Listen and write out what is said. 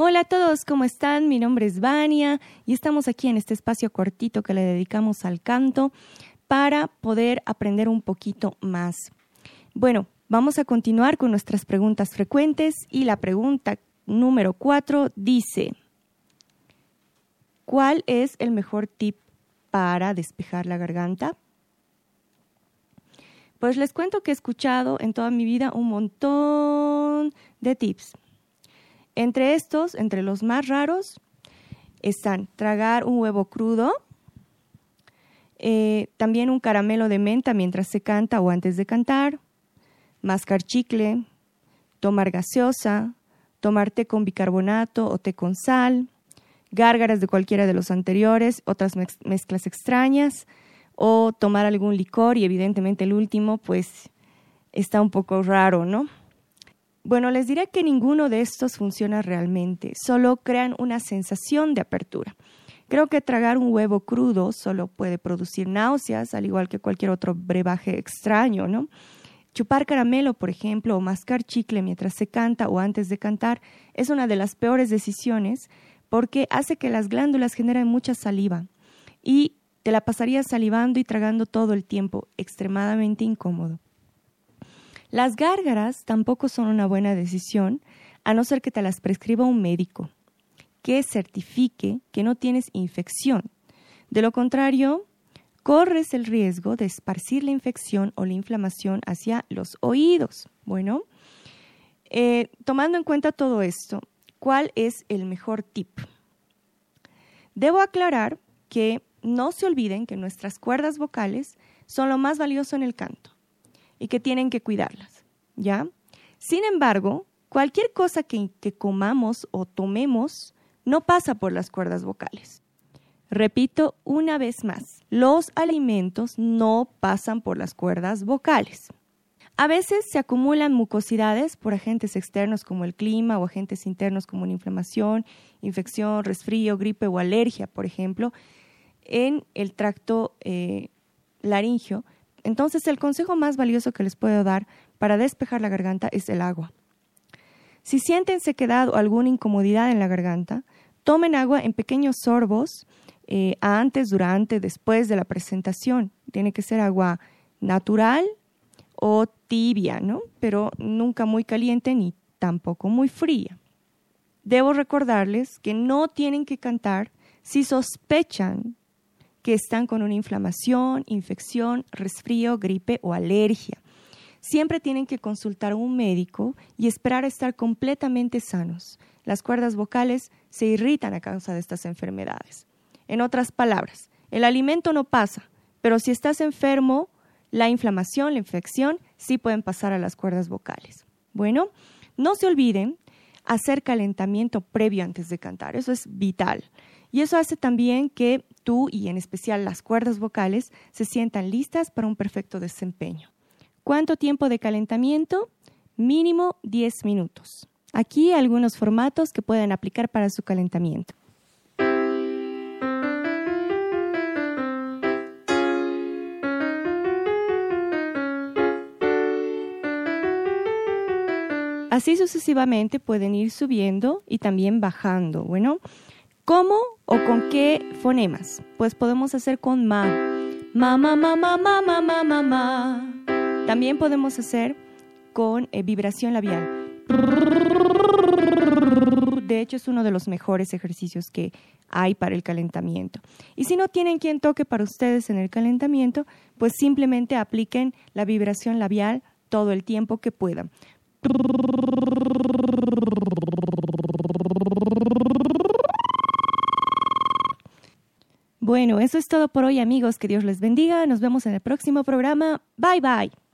Hola a todos, ¿cómo están? Mi nombre es Vania y estamos aquí en este espacio cortito que le dedicamos al canto para poder aprender un poquito más. Bueno, vamos a continuar con nuestras preguntas frecuentes y la pregunta número cuatro dice, ¿cuál es el mejor tip para despejar la garganta? Pues les cuento que he escuchado en toda mi vida un montón de tips. Entre estos, entre los más raros, están tragar un huevo crudo, eh, también un caramelo de menta mientras se canta o antes de cantar, mascar chicle, tomar gaseosa, tomar té con bicarbonato o té con sal, gárgaras de cualquiera de los anteriores, otras mezclas extrañas, o tomar algún licor y evidentemente el último pues está un poco raro, ¿no? Bueno, les diré que ninguno de estos funciona realmente, solo crean una sensación de apertura. Creo que tragar un huevo crudo solo puede producir náuseas, al igual que cualquier otro brebaje extraño, ¿no? Chupar caramelo, por ejemplo, o mascar chicle mientras se canta o antes de cantar es una de las peores decisiones porque hace que las glándulas generen mucha saliva y te la pasarías salivando y tragando todo el tiempo, extremadamente incómodo. Las gárgaras tampoco son una buena decisión, a no ser que te las prescriba un médico que certifique que no tienes infección. De lo contrario, corres el riesgo de esparcir la infección o la inflamación hacia los oídos. Bueno, eh, tomando en cuenta todo esto, ¿cuál es el mejor tip? Debo aclarar que no se olviden que nuestras cuerdas vocales son lo más valioso en el canto y que tienen que cuidarlas, ¿ya? Sin embargo, cualquier cosa que, comamos o tomemos no pasa por las cuerdas vocales. Repito una vez más, los alimentos no pasan por las cuerdas vocales. A veces se acumulan mucosidades por agentes externos como el clima o agentes internos como una inflamación, infección, resfrío, gripe o alergia, por ejemplo, en el tracto eh, laringio. Entonces, el consejo más valioso que les puedo dar para despejar la garganta es el agua. Si sienten sequedad o alguna incomodidad en la garganta, tomen agua en pequeños sorbos eh, antes, durante, después de la presentación. Tiene que ser agua natural o tibia, ¿no? Pero nunca muy caliente ni tampoco muy fría. Debo recordarles que no tienen que cantar si sospechan que están con una inflamación, infección, resfrío, gripe o alergia. Siempre tienen que consultar a un médico y esperar a estar completamente sanos. Las cuerdas vocales se irritan a causa de estas enfermedades. En otras palabras, el alimento no pasa, pero si estás enfermo, la inflamación, la infección, sí pueden pasar a las cuerdas vocales. Bueno, no se olviden hacer calentamiento previo antes de cantar, eso es vital. Y eso hace también que y en especial las cuerdas vocales se sientan listas para un perfecto desempeño. ¿Cuánto tiempo de calentamiento? Mínimo 10 minutos. Aquí algunos formatos que pueden aplicar para su calentamiento. Así sucesivamente pueden ir subiendo y también bajando. Bueno, ¿cómo o con qué fonemas? Pues podemos hacer con ma. Ma, ma, ma, ma, ma, ma, ma, ma, ma. También podemos hacer con eh, vibración labial. De hecho, es uno de los mejores ejercicios que hay para el calentamiento. Y si no tienen quien toque para ustedes en el calentamiento, pues simplemente apliquen la vibración labial todo el tiempo que puedan. Bueno, eso es todo por hoy amigos. Que Dios les bendiga. Nos vemos en el próximo programa. Bye bye.